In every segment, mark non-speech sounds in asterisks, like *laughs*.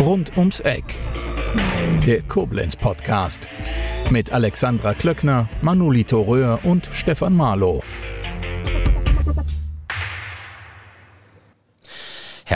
Rund ums Eck. Der Koblenz Podcast. Mit Alexandra Klöckner, Manolito Röhr und Stefan Marlow.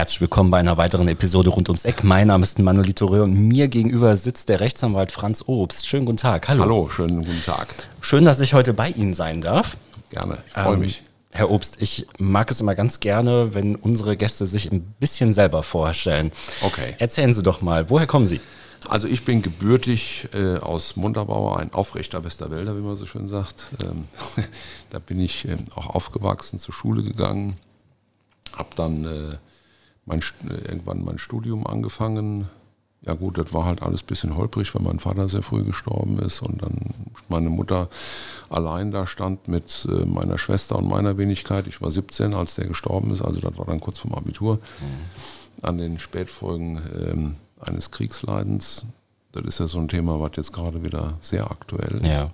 Herzlich willkommen bei einer weiteren Episode rund ums Eck. Mein Name ist Manolito Röhr und mir gegenüber sitzt der Rechtsanwalt Franz Obst. Schönen guten Tag. Hallo. Hallo, schönen guten Tag. Schön, dass ich heute bei Ihnen sein darf. Gerne, ich freue Ähm, mich. Herr Obst, ich mag es immer ganz gerne, wenn unsere Gäste sich ein bisschen selber vorstellen. Okay. Erzählen Sie doch mal, woher kommen Sie? Also ich bin gebürtig äh, aus Munterbauer, ein aufrechter Westerwälder, wie man so schön sagt. Ähm, *laughs* da bin ich ähm, auch aufgewachsen, zur Schule gegangen, habe dann äh, mein, äh, irgendwann mein Studium angefangen. Ja gut, das war halt alles ein bisschen holprig, weil mein Vater sehr früh gestorben ist und dann meine Mutter allein da stand mit äh, meiner Schwester und meiner Wenigkeit. Ich war 17, als der gestorben ist, also das war dann kurz vorm Abitur. An den Spätfolgen ähm, eines Kriegsleidens. Das ist ja so ein Thema, was jetzt gerade wieder sehr aktuell ist. Ja.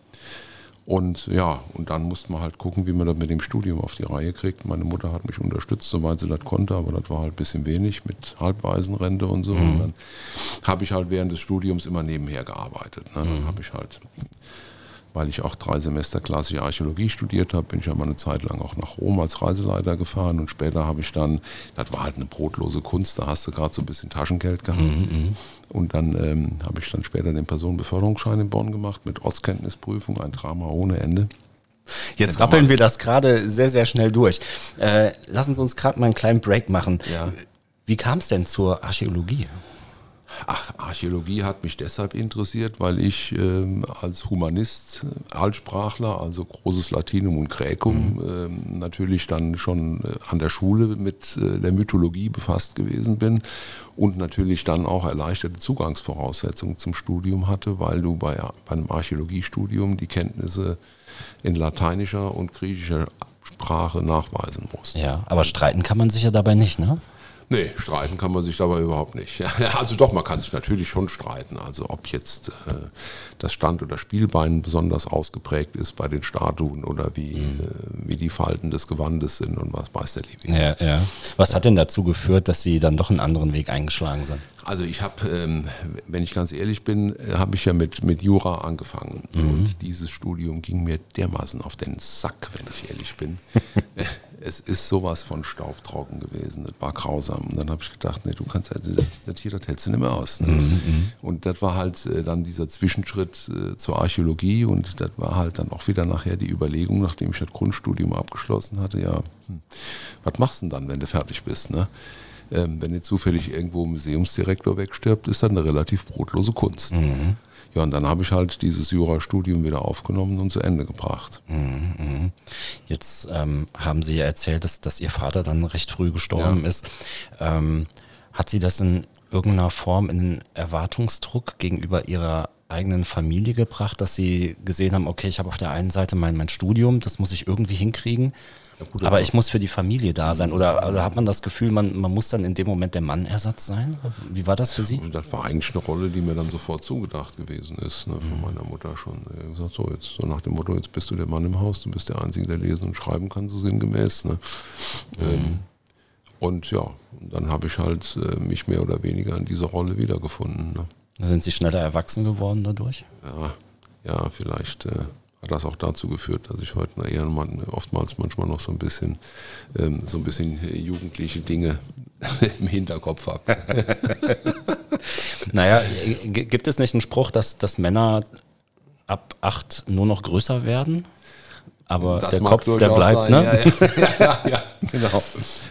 Und ja, und dann musste man halt gucken, wie man das mit dem Studium auf die Reihe kriegt. Meine Mutter hat mich unterstützt, soweit sie das konnte, aber das war halt ein bisschen wenig mit Halbwaisenrente und so. Und dann habe ich halt während des Studiums immer nebenher gearbeitet. Ne? Dann habe ich halt, weil ich auch drei Semester klassische Archäologie studiert habe, bin ich ja mal eine Zeit lang auch nach Rom als Reiseleiter gefahren und später habe ich dann, das war halt eine brotlose Kunst, da hast du gerade so ein bisschen Taschengeld gehabt. Und dann ähm, habe ich dann später den Personenbeförderungsschein in Bonn gemacht mit Ortskenntnisprüfung, ein Drama ohne Ende. Jetzt rappeln wir das gerade sehr, sehr schnell durch. Äh, lassen Sie uns gerade mal einen kleinen Break machen. Ja. Wie kam es denn zur Archäologie? Ach, Archäologie hat mich deshalb interessiert, weil ich ähm, als Humanist, äh, Altsprachler, also großes Latinum und Gräkum, ähm, natürlich dann schon äh, an der Schule mit äh, der Mythologie befasst gewesen bin und natürlich dann auch erleichterte Zugangsvoraussetzungen zum Studium hatte, weil du bei, bei einem Archäologiestudium die Kenntnisse in lateinischer und griechischer Sprache nachweisen musst. Ja, aber streiten kann man sich ja dabei nicht, ne? Nee, streiten kann man sich dabei überhaupt nicht. *laughs* Also doch, man kann sich natürlich schon streiten. Also ob jetzt äh, das Stand- oder Spielbein besonders ausgeprägt ist bei den Statuen oder wie, äh, wie die Falten des Gewandes sind und was weiß der Liebe. Ja, ja. Was hat denn dazu geführt, dass Sie dann doch einen anderen Weg eingeschlagen sind? Also ich habe, ähm, wenn ich ganz ehrlich bin, äh, habe ich ja mit, mit Jura angefangen. Und dieses Studium ging mir dermaßen auf den Sack, wenn ich ehrlich bin. *laughs* es ist sowas von staubtrocken gewesen. Das war grausam. Und dann habe ich gedacht, nee, du kannst ja, das, das hier, das hältst du nicht mehr aus. Ne? Und das war halt äh, dann dieser Zwischenschritt äh, zur Archäologie und das war halt dann auch wieder nachher die Überlegung, nachdem ich das Grundstudium abgeschlossen hatte, ja, hm, was machst du denn dann, wenn du fertig bist? Ne? Ähm, wenn jetzt zufällig irgendwo ein Museumsdirektor wegstirbt, ist das eine relativ brotlose Kunst. Ja, und dann habe ich halt dieses Jurastudium wieder aufgenommen und zu Ende gebracht. Jetzt ähm, haben Sie ja erzählt, dass, dass Ihr Vater dann recht früh gestorben Ja. ist. Ähm, hat Sie das in irgendeiner Form in den Erwartungsdruck gegenüber Ihrer eigenen Familie gebracht, dass Sie gesehen haben, okay, ich habe auf der einen Seite mein, mein Studium, das muss ich irgendwie hinkriegen, gut, aber das- ich muss für die Familie da sein. Oder, oder hat man das Gefühl, man, man muss dann in dem Moment der Mannersatz sein? Wie war das für Sie? Das war eigentlich eine Rolle, die mir dann sofort zugedacht gewesen ist, ne, von meiner Mutter schon. Gesagt, so, jetzt, so nach dem Motto, jetzt bist du der Mann im Haus, du bist der Einzige, der lesen und schreiben kann, so sinngemäß. Ne. Ähm, und ja, dann habe ich halt äh, mich mehr oder weniger in dieser Rolle wiedergefunden. Ne. Sind Sie schneller erwachsen geworden dadurch? Ja, ja, vielleicht äh, hat das auch dazu geführt, dass ich heute eher man, oftmals manchmal noch so ein bisschen, ähm, so ein bisschen äh, jugendliche Dinge *laughs* im Hinterkopf habe. *laughs* Naja, g- gibt es nicht einen Spruch, dass, dass Männer ab acht nur noch größer werden? Aber der Kopf, der bleibt, sein. ne? Ja, ja, *laughs* ja, genau.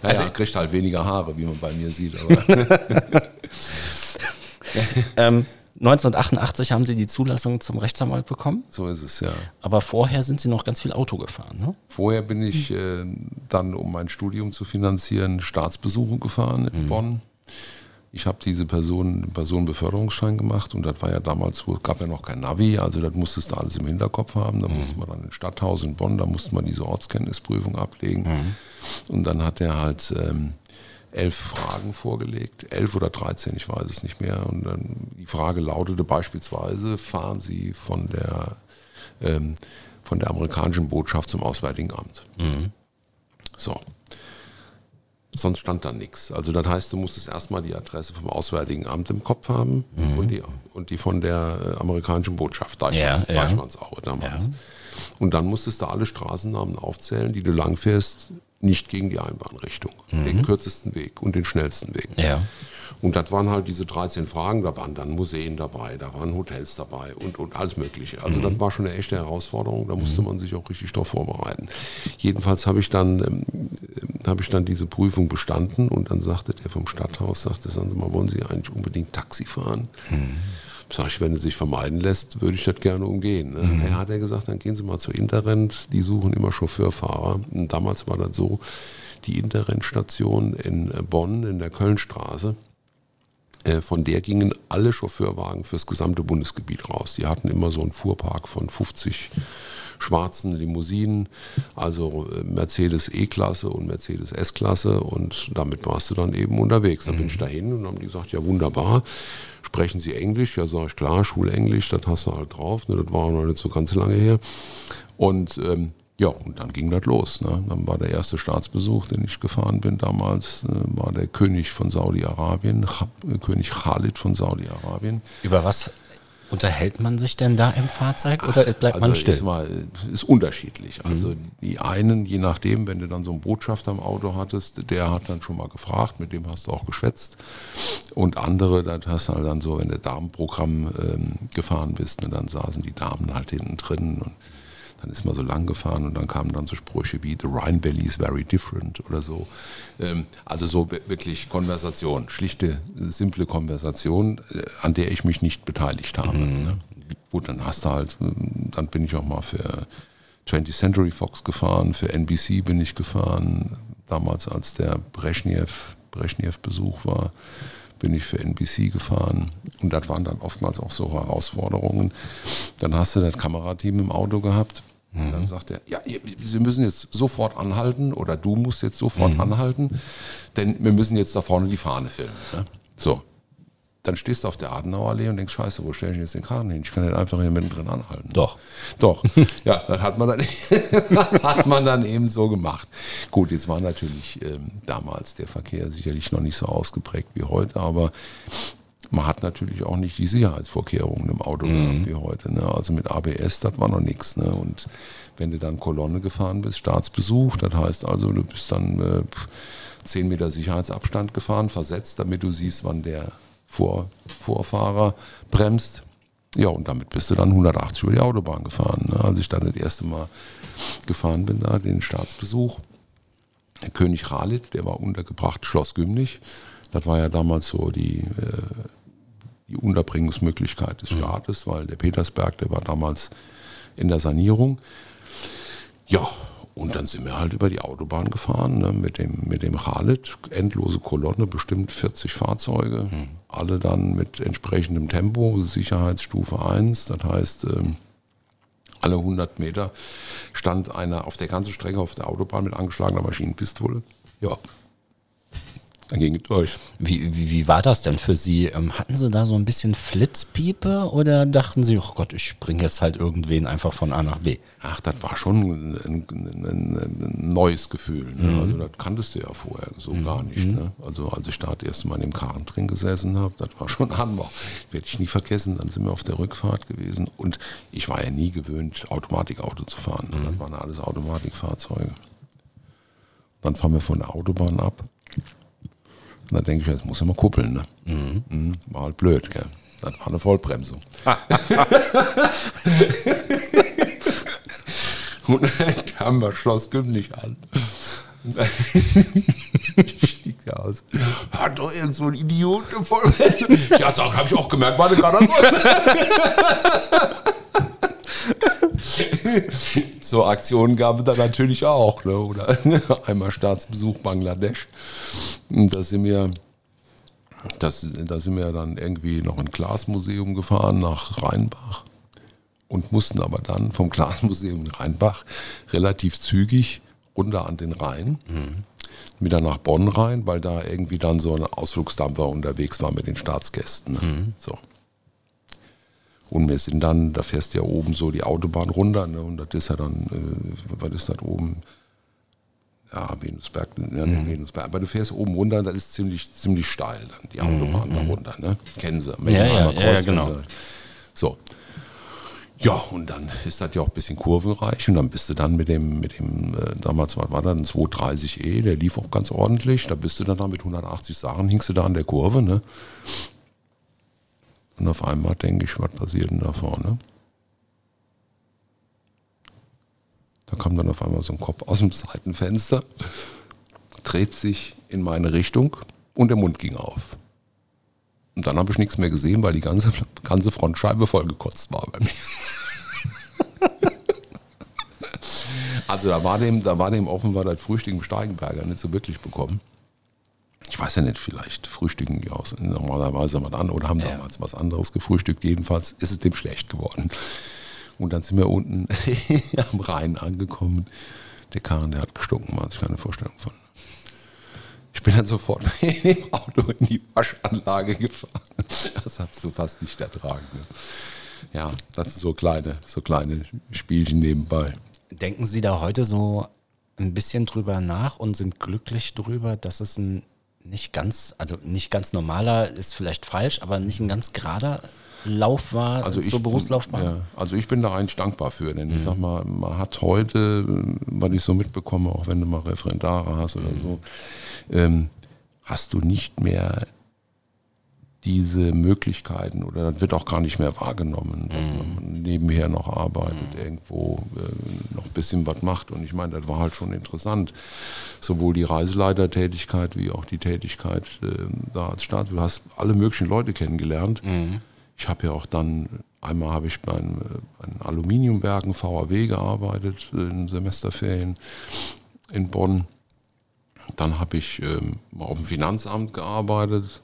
Ja, ja, er kriegt halt weniger Haare, wie man bei mir sieht. Ähm, 1988 haben Sie die Zulassung zum Rechtsanwalt bekommen, so ist es, ja. aber vorher sind Sie noch ganz viel Auto gefahren, ne? Vorher bin ich äh, dann, um mein Studium zu finanzieren, Staatsbesuche gefahren in Bonn. Ich habe diese Person, Personenbeförderungsschein gemacht und das war ja damals, wo gab ja noch kein Navi, also das musstest du alles im Hinterkopf haben. Da musste man dann ins Stadthaus in Bonn, da musste man diese Ortskenntnisprüfung ablegen. Und dann hat er halt ähm, elf Fragen vorgelegt, elf oder 13, ich weiß es nicht mehr. Und dann die Frage lautete beispielsweise, fahren Sie von der ähm, von der amerikanischen Botschaft zum Auswärtigen Amt. So. Sonst stand da nichts. Also das heißt, du musstest erstmal die Adresse vom Auswärtigen Amt im Kopf haben und, die, und die von der äh, amerikanischen Botschaft, Deichmanns, Ja, ja. Deichmannsaue damals. Ja. Und dann musstest du alle Straßennamen aufzählen, die du langfährst, nicht gegen die Einbahnrichtung. Den kürzesten Weg und den schnellsten Weg. Ja. Und das waren halt diese 13 Fragen, da waren dann Museen dabei, da waren Hotels dabei und, und alles Mögliche. Also das war schon eine echte Herausforderung, da musste man sich auch richtig darauf vorbereiten. Jedenfalls habe ich, dann, ähm, äh, habe ich dann diese Prüfung bestanden und dann sagte der vom Stadthaus, sagte, sagen Sie mal, wollen Sie eigentlich unbedingt Taxi fahren? Sag ich, wenn es sich vermeiden lässt, würde ich das gerne umgehen. Ne? Ja, hat er gesagt, dann gehen Sie mal zur Interrent, die suchen immer Chauffeurfahrer. Und damals war das so, die Interrent-Station in äh, Bonn in der Kölnstraße, äh, von der gingen alle Chauffeurwagen fürs gesamte Bundesgebiet raus. Die hatten immer so einen Fuhrpark von 50 schwarzen Limousinen, also äh, Mercedes E-Klasse und Mercedes S-Klasse und damit warst du dann eben unterwegs. Da bin ich dahin und haben die gesagt, ja wunderbar, sprechen Sie Englisch? Ja, sag ich, klar, Schulenglisch, das hast du halt drauf, ne, das war noch nicht so ganz lange her. Und ähm, ja, und dann ging das los. Ne? Dann war der erste Staatsbesuch, den ich gefahren bin damals, äh, war der König von Saudi-Arabien, äh, König Khalid von Saudi-Arabien. Über was unterhält man sich denn da im Fahrzeug oder bleibt man also still? Ist, mal, ist unterschiedlich. Also die einen, je nachdem, wenn du dann so einen Botschafter im Auto hattest, der hat dann schon mal gefragt, mit dem hast du auch geschwätzt. Und andere, das hast du halt dann so, wenn du Damenprogramm ähm, gefahren bist, ne, dann saßen die Damen halt hinten drin und dann ist man so lang gefahren und dann kamen dann so Sprüche wie The Rhine Valley is very different oder so. Ähm, also so wi- wirklich Konversation, schlichte, simple Konversation, äh, an der ich mich nicht beteiligt habe. Ne? Gut, dann hast du halt, ähm, dann bin ich auch mal für 20th Century Fox gefahren, für NBC bin ich gefahren. Damals, als der Brezhnev, Brezhnev-Besuch war, bin ich für NBC gefahren. Und das waren dann oftmals auch so Herausforderungen. Dann hast du das Kamerateam im Auto gehabt. Und dann sagt er, ja, Sie müssen jetzt sofort anhalten oder du musst jetzt sofort anhalten, denn wir müssen jetzt da vorne die Fahne filmen. Ne? So, dann stehst du auf der Adenauerallee und denkst, scheiße, wo stelle ich jetzt den Karren hin? Ich kann nicht einfach hier mittendrin anhalten. Doch. Doch. *laughs* Ja, das hat man dann, *laughs* hat man dann eben so gemacht. Gut, jetzt war natürlich ähm, damals der Verkehr sicherlich noch nicht so ausgeprägt wie heute, aber man hat natürlich auch nicht die Sicherheitsvorkehrungen im Auto gehabt wie heute. Ne? Also mit ABS, das war noch nichts. Ne? Und wenn du dann Kolonne gefahren bist, Staatsbesuch, das heißt also, du bist dann äh, 10 Meter Sicherheitsabstand gefahren, versetzt, damit du siehst, wann der Vor Vorfahrer bremst. Ja, und damit bist du dann 180 über die Autobahn gefahren. Ne? Als ich dann das erste Mal gefahren bin, da den Staatsbesuch. Der König Khalid, der war untergebracht, Schloss Gümnich. Das war ja damals so die, äh, die Unterbringungsmöglichkeit des Staates, weil der Petersberg, der war damals in der Sanierung. Ja, und dann sind wir halt über die Autobahn gefahren ne, mit, dem, mit dem Khalid. Endlose Kolonne, bestimmt 40 Fahrzeuge. Alle dann mit entsprechendem Tempo, Sicherheitsstufe 1. Das heißt, ähm, alle 100 Meter stand einer auf der ganzen Strecke auf der Autobahn mit angeschlagener Maschinenpistole. Ja, dann ging es durch. Wie, wie, wie war das denn für Sie? Ähm, hatten Sie da so ein bisschen Flitzpiepe oder dachten Sie, oh Gott, ich bringe jetzt halt irgendwen einfach von A nach B? Ach, das war schon ein, ein, ein, neues Gefühl. Ne? Also das kanntest du ja vorher so gar nicht. Ne? Also als ich da das erste Mal in dem Karren drin gesessen habe, das war schon *laughs* Hammer. Werde ich nie vergessen. Dann sind wir auf der Rückfahrt gewesen und ich war ja nie gewöhnt, Automatikauto zu fahren. Ne? Das waren alles Automatikfahrzeuge. Dann fahren wir von der Autobahn ab. Und dann denke ich, jetzt muss ich mal kuppeln. Ne? Mhm. War halt blöd, gell? Das war eine Vollbremsung. *laughs* Und dann kam wir Schloss Gümlich an. Dann *laughs* stieg er aus. Hat doch irgend so ein Idiot Vollbremsung. Ja, sag, hab ich auch gemerkt, war eine Katastrophe. *laughs* So Aktionen gab es da natürlich auch. Ne? Oder *laughs* einmal Staatsbesuch Bangladesch. Und Da sind wir, das, da sind wir dann irgendwie noch ein Glasmuseum gefahren nach Rheinbach und mussten aber dann vom Glasmuseum in Rheinbach relativ zügig runter an den Rhein, wieder nach Bonn rein, weil da irgendwie dann so ein Ausflugsdampfer unterwegs war mit den Staatsgästen. Ne? So. Und wir sind dann, da fährst du ja oben so die Autobahn runter, ne? und das ist ja dann, äh, was ist das oben? Ja, Venusberg, ja, mhm. Venusberg. Aber du fährst oben runter, das ist ziemlich, ziemlich steil dann, die Autobahn mhm. da runter, ne? Kennen sie. Ja, ja, ja, genau. So. Ja, und dann ist das ja auch ein bisschen kurvenreich und dann bist du dann mit dem, mit dem, äh, damals was war das, ein 230e, der lief auch ganz ordentlich, da bist du dann da mit 180 Sachen, hingst du da an der Kurve, ne? Und auf einmal denke ich, was passiert denn da vorne? Da kam dann auf einmal so ein Kopf aus dem Seitenfenster, dreht sich in meine Richtung und der Mund ging auf. Und dann habe ich nichts mehr gesehen, weil die ganze, ganze Frontscheibe vollgekotzt war bei mir. *laughs* also da war dem, da war dem offenbar das Frühstück im Steigenberger nicht so wirklich bekommen ich weiß ja nicht, vielleicht frühstücken die aus normalerweise mal an oder haben ja. damals was anderes gefrühstückt. Jedenfalls ist es dem schlecht geworden. Und dann sind wir unten *laughs* am Rhein angekommen. Der Karren, der hat gestunken, man hat sich keine Vorstellung von. Ich bin dann sofort *laughs* mit dem Auto in die Waschanlage gefahren. Das hast du fast nicht ertragen. Ne? Ja, das sind so kleine, so kleine Spielchen nebenbei. Denken Sie da heute so ein bisschen drüber nach und sind glücklich drüber, dass es ein nicht ganz, also nicht ganz normaler ist vielleicht falsch, aber nicht ein ganz gerader Lauf war also zur ich, Berufslaufbahn? Ja, also ich bin da eigentlich dankbar für, denn mhm. ich sag mal, man hat heute, was ich so mitbekomme, auch wenn du mal Referendare hast oder mhm. so, ähm, hast du nicht mehr diese Möglichkeiten oder das wird auch gar nicht mehr wahrgenommen, dass mhm. man nebenher noch arbeitet, mhm. irgendwo äh, noch ein bisschen was macht. Und ich meine, das war halt schon interessant. Sowohl die Reiseleitertätigkeit wie auch die Tätigkeit äh, da als Staat. Du hast alle möglichen Leute kennengelernt. Mhm. Ich habe ja auch dann, einmal habe ich bei einem, äh, Aluminiumwerken VAW gearbeitet in Semesterferien in Bonn. Dann habe ich ähm, mal auf dem Finanzamt gearbeitet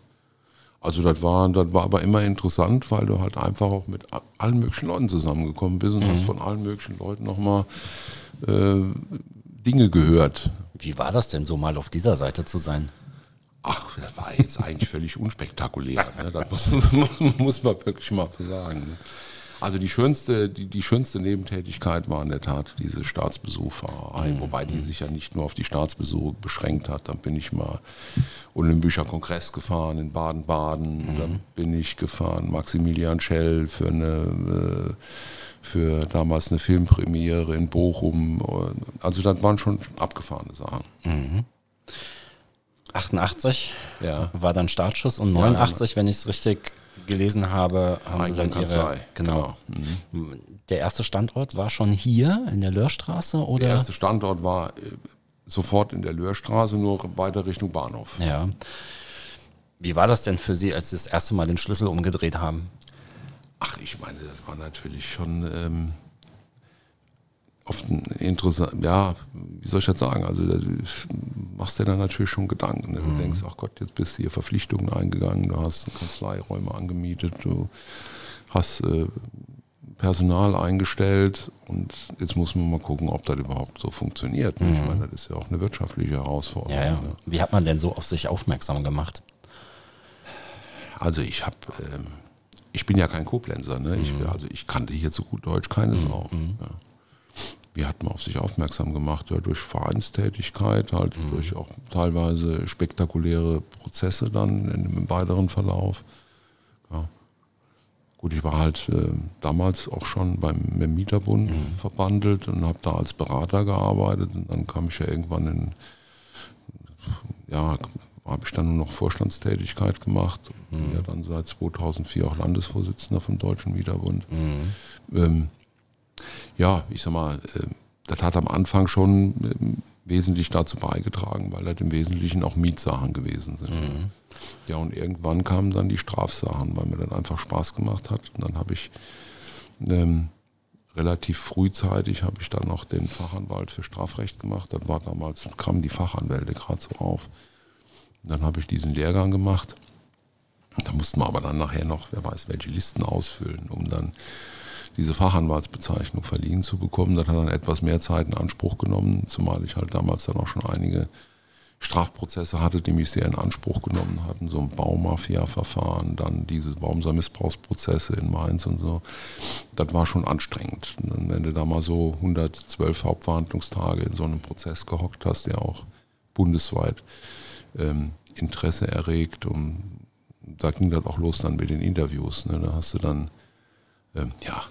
also das war, das war aber immer interessant, weil du halt einfach auch mit allen möglichen Leuten zusammengekommen bist und mhm. hast von allen möglichen Leuten nochmal äh, Dinge gehört. Wie war das denn so mal auf dieser Seite zu sein? Ach, das war jetzt eigentlich völlig unspektakulär. Ne? Das muss, *laughs* muss, muss, man wirklich mal so sagen. Ne? Also die schönste, die, die schönste Nebentätigkeit war in der Tat diese Staatsbesucherei, mhm. wobei die sich ja nicht nur auf die Staatsbesuche beschränkt hat. Dann bin ich mal Olympischer Kongress gefahren in Baden-Baden, mhm. dann bin ich gefahren Maximilian Schell für eine äh, für damals eine Filmpremiere in Bochum. Also das waren schon abgefahrene Sachen. Mhm. 88 ja. war dann Startschuss und 89, ja, wenn ich es richtig gelesen habe, haben Sie dann Ihre, genau. genau. Mhm. Der erste Standort war schon hier in der Löhrstraße oder? Der erste Standort war äh, sofort in der Löhrstraße, nur weiter Richtung Bahnhof. Ja. Wie war das denn für Sie, als Sie das erste Mal den Schlüssel umgedreht haben? Ach, ich meine, das war natürlich schon ähm, oft ein interessant, ja, wie soll ich das sagen? Also da machst du dir dann natürlich schon Gedanken. Ne? Du mhm. denkst, ach Gott, jetzt bist du hier Verpflichtungen eingegangen, du hast Kanzleiräume angemietet, du hast äh, Personal eingestellt und jetzt muss man mal gucken, ob das überhaupt so funktioniert. Mhm. Ich meine, das ist ja auch eine wirtschaftliche Herausforderung. Ja, ja. Ne? Wie hat man denn so auf sich aufmerksam gemacht? Also ich habe, ähm, ich bin ja kein Koblenzer, ne? Ich, mhm. also ich kannte hier so gut Deutsch keine mhm. Sau. Mhm. Ja wie hat man auf sich aufmerksam gemacht? Ja, durch Vereinstätigkeit, halt mhm. durch auch teilweise spektakuläre Prozesse dann im weiteren Verlauf. Ja. Gut, ich war halt äh, damals auch schon beim, Mieterbund mhm. verbandelt und habe da als Berater gearbeitet und dann kam ich ja irgendwann in, ja, habe ich dann nur noch Vorstandstätigkeit gemacht. Mhm. Ja, dann seit 2004 auch Landesvorsitzender vom Deutschen Mieterbund. Mhm. Ähm, ja, ich sag mal, äh, das hat am Anfang schon ähm, wesentlich dazu beigetragen, weil das im Wesentlichen auch Mietsachen gewesen sind. Mhm. Ja, und irgendwann kamen dann die Strafsachen, weil mir dann einfach Spaß gemacht hat. Und dann habe ich ähm, relativ frühzeitig habe ich dann noch den Fachanwalt für Strafrecht gemacht. Das war damals, kamen die Fachanwälte gerade so auf. Und dann habe ich diesen Lehrgang gemacht. Da mussten wir aber dann nachher noch, wer weiß, welche Listen ausfüllen, um dann diese Fachanwaltsbezeichnung verliehen zu bekommen. Das hat dann etwas mehr Zeit in Anspruch genommen, zumal ich halt damals dann auch schon einige Strafprozesse hatte, die mich sehr in Anspruch genommen hatten, so ein Baumafia-Verfahren, dann diese Baumser-Missbrauchsprozesse in Mainz und so. Das war schon anstrengend. Und wenn du da mal so 112 Hauptverhandlungstage in so einem Prozess gehockt hast, der auch bundesweit ähm, Interesse erregt, und da ging das auch los dann mit den Interviews. Ne? Da hast du dann, ähm, ja,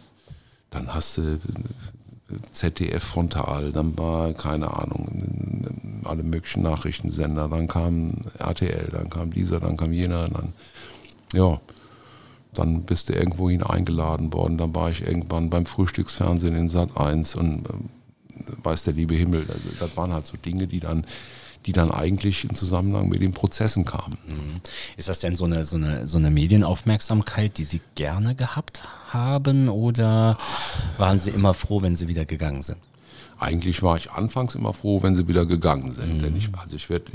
dann hast du ZDF frontal, dann war, keine Ahnung, alle möglichen Nachrichtensender, dann kam RTL, dann kam dieser, dann kam jener, dann, ja, dann bist du irgendwohin eingeladen worden, dann war ich irgendwann beim Frühstücksfernsehen in Sat 1 und äh, weiß der liebe Himmel, also, das waren halt so Dinge, die dann die dann eigentlich in Zusammenhang mit den Prozessen kamen. Mhm. Ist das denn so eine, so, eine, so eine Medienaufmerksamkeit, die Sie gerne gehabt haben oder waren Sie immer froh, wenn Sie wieder gegangen sind? Eigentlich war ich anfangs immer froh, wenn sie wieder gegangen sind. Mhm. Denn ich, also ich werde,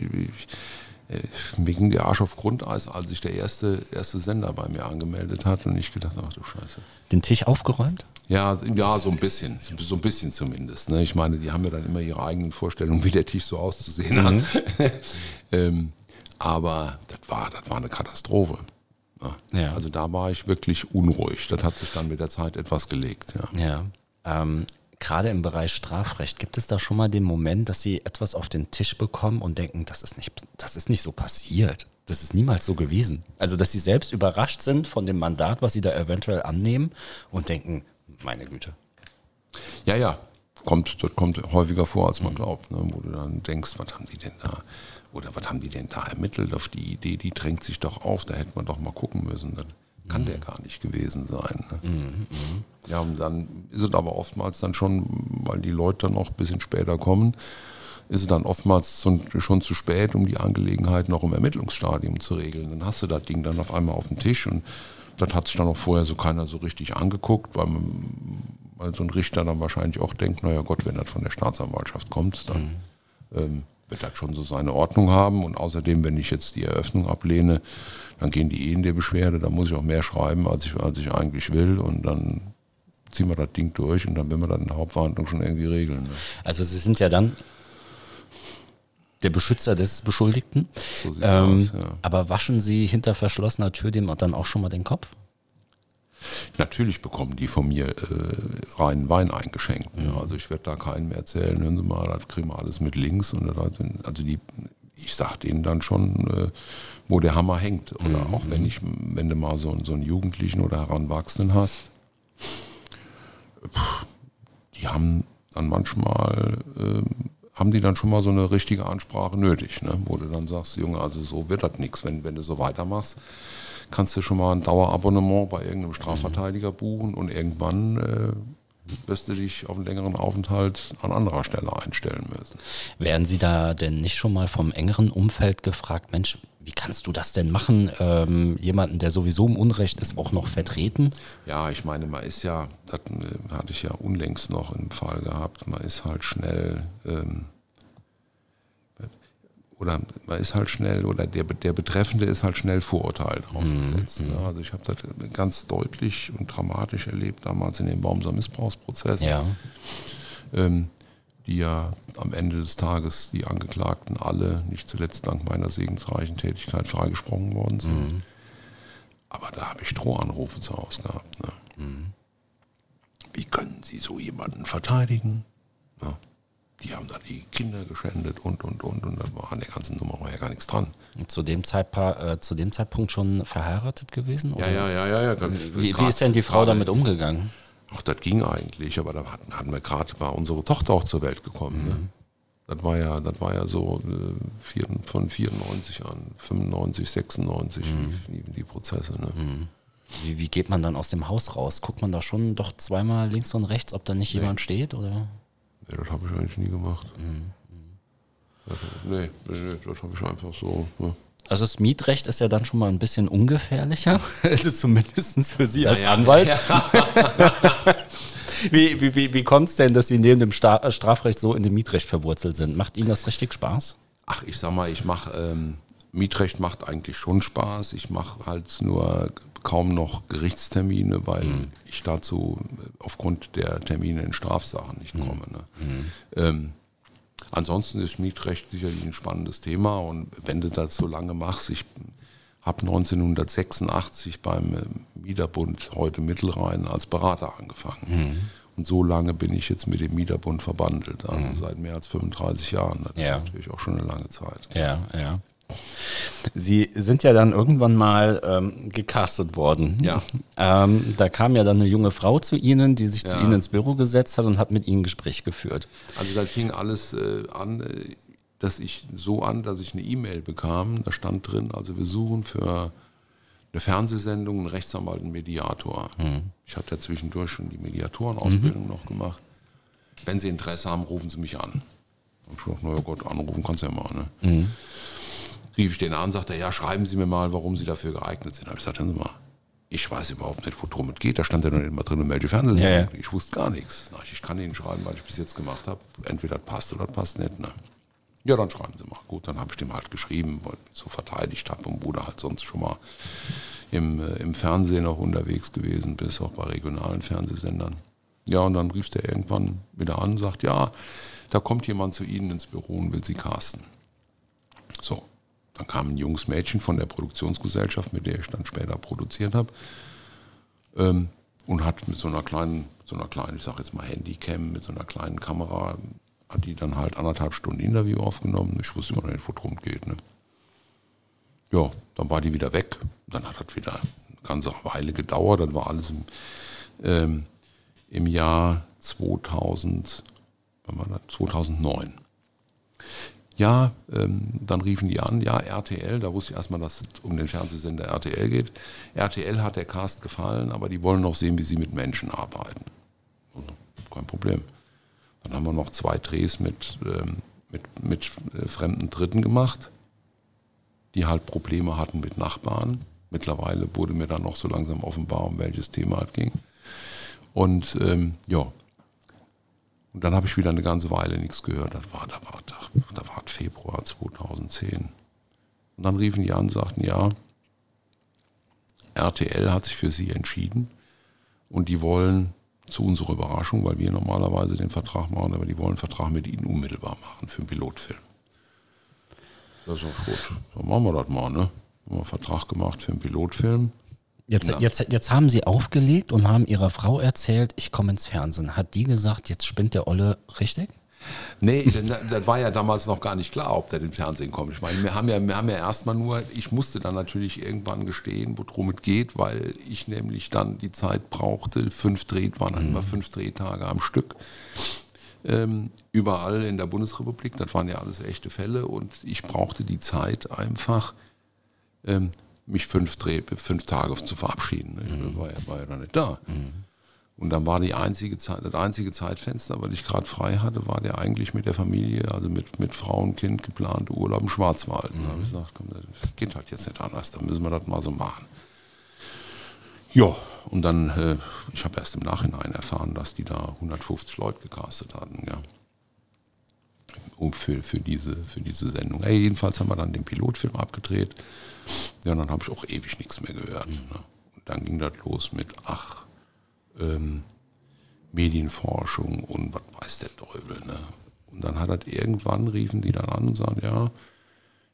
äh, mir ging der Arsch auf Grundeis, als sich der erste, erste Sender bei mir angemeldet hat und ich gedacht, ach du Scheiße. Den Tisch aufgeräumt? Ja, ja, so ein bisschen, so ein bisschen zumindest. Ne? Ich meine, die haben ja dann immer ihre eigenen Vorstellungen, wie der Tisch so auszusehen hat. Mhm. *laughs* ähm, aber das war, das war eine Katastrophe. Ja. Ja. Also da war ich wirklich unruhig. Das hat sich dann mit der Zeit etwas gelegt. Ja. ja. Ähm, Gerade im Bereich Strafrecht, gibt es da schon mal den Moment, dass Sie etwas auf den Tisch bekommen und denken, das ist nicht, das ist nicht so passiert? Das ist niemals so gewesen. Also, dass Sie selbst überrascht sind von dem Mandat, was Sie da eventuell annehmen und denken, meine Güte. Ja, ja, kommt, das kommt häufiger vor, als man glaubt, ne? wo du dann denkst, was haben die denn da, oder was haben die denn da ermittelt auf die Idee, die drängt sich doch auf, da hätte man doch mal gucken müssen. Das kann mhm. der gar nicht gewesen sein. Ne? Mhm, mhm. Ja, und dann ist es aber oftmals dann schon, weil die Leute dann auch ein bisschen später kommen, ist es dann oftmals schon zu spät, um die Angelegenheit noch im Ermittlungsstadium zu regeln. Dann hast du das Ding dann auf einmal auf dem Tisch und das hat sich dann auch vorher so keiner so richtig angeguckt, weil, weil so ein Richter dann wahrscheinlich auch denkt, naja Gott, wenn das von der Staatsanwaltschaft kommt, dann mhm. ähm, wird das schon so seine Ordnung haben. Und außerdem, wenn ich jetzt die Eröffnung ablehne, dann gehen die eh in der Beschwerde, dann muss ich auch mehr schreiben, als ich, als ich eigentlich will. Und dann ziehen wir das Ding durch und dann werden wir dann in der Hauptverhandlung schon irgendwie regeln. Ne? Also Sie sind ja dann der Beschützer des Beschuldigten. So ähm, aus, ja. Aber waschen Sie hinter verschlossener Tür dem dann auch schon mal den Kopf? Natürlich bekommen die von mir äh, reinen Wein eingeschenkt. Ne? Mhm. Also ich werde da keinen mehr erzählen, hören Sie mal, das kriegen wir alles mit links. Und also die, ich sage denen dann schon, äh, wo der Hammer hängt. Oder mhm. auch wenn ich, wenn du mal so, so einen Jugendlichen oder Heranwachsenden hast, pff, die haben dann manchmal äh, haben die dann schon mal so eine richtige Ansprache nötig, ne? wo du dann sagst, Junge, also so wird das nichts, wenn, wenn du so weitermachst, kannst du schon mal ein Dauerabonnement bei irgendeinem Strafverteidiger buchen und irgendwann äh, wirst du dich auf einen längeren Aufenthalt an anderer Stelle einstellen müssen. Werden Sie da denn nicht schon mal vom engeren Umfeld gefragt, Mensch, wie kannst du das denn machen, ähm, jemanden, der sowieso im Unrecht ist, auch noch vertreten? Ja, ich meine, man ist ja, das äh, hatte ich ja unlängst noch im Fall gehabt, man ist halt schnell, ähm, oder man ist halt schnell, oder der, der Betreffende ist halt schnell vorurteilt ausgesetzt. Mhm. Ne? Also ich habe das ganz deutlich und dramatisch erlebt, damals in dem Baumser Missbrauchsprozess. Ja. Ähm, die ja am Ende des Tages die Angeklagten alle, nicht zuletzt dank meiner segensreichen Tätigkeit, freigesprochen worden sind. Mhm. Aber da habe ich Drohanrufe zu Hause gehabt. Ne? Mhm. Wie können Sie so jemanden verteidigen? Ne? Die haben da die Kinder geschändet und, und, und. Und da war an der ganzen Nummer war ja gar nichts dran. Zu dem, äh, zu dem Zeitpunkt schon verheiratet gewesen? Oder? Ja, ja, ja, ja. ja. Wie, wie ist denn die Frau damit umgegangen? Ach, das ging eigentlich, aber da hatten, hatten wir gerade mal unsere Tochter auch zur Welt gekommen. Ne? Mhm. Ne? Das war ja, das war ja so äh, von 94 an, 95, 96 mhm. liefen die Prozesse. Ne? Mhm. Wie, wie, geht man dann aus dem Haus raus? Guckt man da schon doch zweimal links und rechts, ob da nicht nee. jemand steht? Oder? Nee, das habe ich eigentlich nie gemacht. Mhm. Das, nee, nee, das habe ich einfach so. Ne? Also das Mietrecht ist ja dann schon mal ein bisschen ungefährlicher, *laughs* also zumindest für Sie als ja, Anwalt. Ja. wie wie, wie, wie kommt es denn, dass Sie neben dem Sta Strafrecht so in dem Mietrecht verwurzelt sind? Macht Ihnen das richtig Spaß? Ach, ich sag mal, ich mache, ähm, Mietrecht macht eigentlich schon Spaß. Ich mache halt nur kaum noch Gerichtstermine, weil mhm. ich dazu aufgrund der Termine in Strafsachen nicht mhm. komme. Ne? Mhm. Ähm, ansonsten ist Mietrecht sicherlich ein spannendes Thema und wenn du das so lange machst, ich habe 1986 beim äh, Mieterbund heute Mittelrhein als Berater angefangen. Mhm. Und so lange bin ich jetzt mit dem Mieterbund verbandelt, also mhm. seit mehr als 35 Jahren. Das ja. ist natürlich auch schon eine lange Zeit. Ja, ja. Sie sind ja dann irgendwann mal ähm, gecastet worden. Ja. Ähm, da kam ja dann eine junge Frau zu Ihnen, die sich ja. zu Ihnen ins Büro gesetzt hat und hat mit Ihnen ein Gespräch geführt. Also da fing alles äh, an, äh, dass ich so an, dass ich eine E-Mail bekam. Da stand drin, also wir suchen für eine Fernsehsendung einen Rechtsanwalt, einen Mediator. Mhm. Ich hatte ja zwischendurch schon die Mediatorenausbildung mhm. noch gemacht. Wenn Sie Interesse haben, rufen Sie mich an. Und ich dachte, naja Gott, anrufen kannst du ja mal. Ne? Mhm rief ich den an, sagte, ja, schreiben Sie mir mal, warum Sie dafür geeignet sind. Da habe ich gesagt, hören Sie mal, ich weiß überhaupt nicht, worum es geht. Da stand ja noch nicht mal drin, welche Fernsehsendung. Ja, ja. Ich wusste gar nichts. Ich kann Ihnen schreiben, weil ich bis jetzt gemacht habe. Entweder das passt oder das passt nicht. Ne? Ja, dann schreiben Sie mal. Gut, dann habe ich dem halt geschrieben, weil ich so verteidigt habe und wurde halt sonst schon mal im, äh, im Fernsehen auch unterwegs gewesen, bis auch bei regionalen Fernsehsendern. Ja, und dann rief der irgendwann wieder an und sagt, ja, da kommt jemand zu Ihnen ins Büro und will Sie casten. So, dann kam ein junges Mädchen von der Produktionsgesellschaft, mit der ich dann später produziert habe, ähm, und hat mit so einer kleinen, so einer kleinen, ich sag jetzt mal Handycam, mit so einer kleinen Kamera, hat die dann halt anderthalb Stunden Interview aufgenommen. Ich wusste immer noch nicht, worum es geht. Ne? Ja, dann war die wieder weg. Dann hat das wieder eine ganze Weile gedauert. Das war alles im, ähm, im Jahr 2000, wann war das? 2009 ja, ähm, dann riefen die an, ja, RTL, da wusste ich erstmal, dass es um den Fernsehsender RTL geht. RTL hat der Cast gefallen, aber die wollen noch sehen, wie sie mit Menschen arbeiten. Kein Problem. Dann haben wir noch zwei Drehs mit, ähm, mit, mit äh, fremden Dritten gemacht, die halt Probleme hatten mit Nachbarn. Mittlerweile wurde mir dann noch so langsam offenbar, um welches Thema es ging. Und ähm, ja, und dann habe ich wieder eine ganze Weile nichts gehört. Das war, da war, da, da war Februar 2010. Und dann riefen die an und sagten, ja, RTL hat sich für sie entschieden und die wollen zu unserer Überraschung, weil wir normalerweise den Vertrag machen, aber die wollen einen Vertrag mit ihnen unmittelbar machen für einen Pilotfilm. Das ist auch gut. Dann machen wir das mal, ne? Haben wir einen Vertrag gemacht für einen Pilotfilm. Jetzt, jetzt, jetzt haben sie aufgelegt und haben ihrer Frau erzählt, ich komme ins Fernsehen. Hat die gesagt, jetzt spinnt der Olle richtig? Nee, *laughs* das war ja damals noch gar nicht klar, ob der den Fernsehen kommt. Ich meine, wir haben ja, wir haben ja erstmal nur, ich musste dann natürlich irgendwann gestehen, worum es geht, weil ich nämlich dann die Zeit brauchte. Fünf Dreht waren mhm. immer fünf Drehtage am Stück. Ähm, überall in der Bundesrepublik, das waren ja alles echte Fälle und ich brauchte die Zeit einfach, ähm, mich fünf, Dreh, fünf Tage zu verabschieden. Mhm. War, ja, war ja dann nicht da. Mhm. Und dann war die einzige Zeit, das einzige Zeitfenster, was ich gerade frei hatte, war der eigentlich mit der Familie, also mit, mit Frau und Kind geplante Urlaub im Schwarzwald. Mhm. Da habe ich gesagt, komm, das geht halt jetzt nicht anders, dann müssen wir das mal so machen. Ja, und dann, äh, ich habe erst im Nachhinein erfahren, dass die da 150 Leute gecastet hatten, ja. Um für, für, diese, für diese Sendung. Hey, jedenfalls haben wir dann den Pilotfilm abgedreht. Ja, dann habe ich auch ewig nichts mehr gehört. Mhm. Ne? Und dann ging das los mit, ach, ähm, Medienforschung und was weiß der Teufel. Ne? Und dann hat das irgendwann, riefen die dann an und sagen, ja,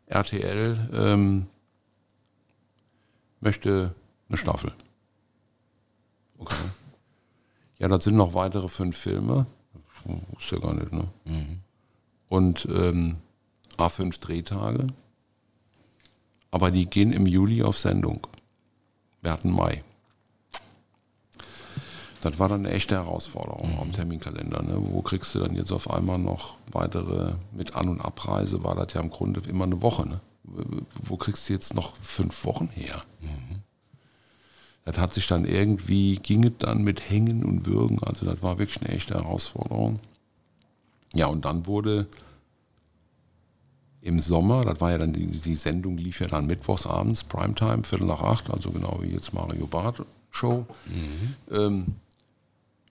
RTL ähm, möchte eine Staffel. Okay. Ja, das sind noch weitere fünf Filme. Wusste ja gar nicht, ne? Mhm. Und ähm, A5 Drehtage. Aber die gehen im Juli auf Sendung. Wir hatten Mai. Das war dann eine echte Herausforderung mhm. am Terminkalender. Ne? Wo kriegst du dann jetzt auf einmal noch weitere, mit An- und Abreise war das ja im Grunde immer eine Woche. Ne? Wo kriegst du jetzt noch fünf Wochen her? Mhm. Das hat sich dann irgendwie, ging es dann mit Hängen und Würgen. Also das war wirklich eine echte Herausforderung. Ja, und dann wurde im Sommer, das war ja dann die, die Sendung, lief ja dann mittwochs abends, Primetime, Viertel nach acht, also genau wie jetzt Mario Barth Show. Mhm. Ähm,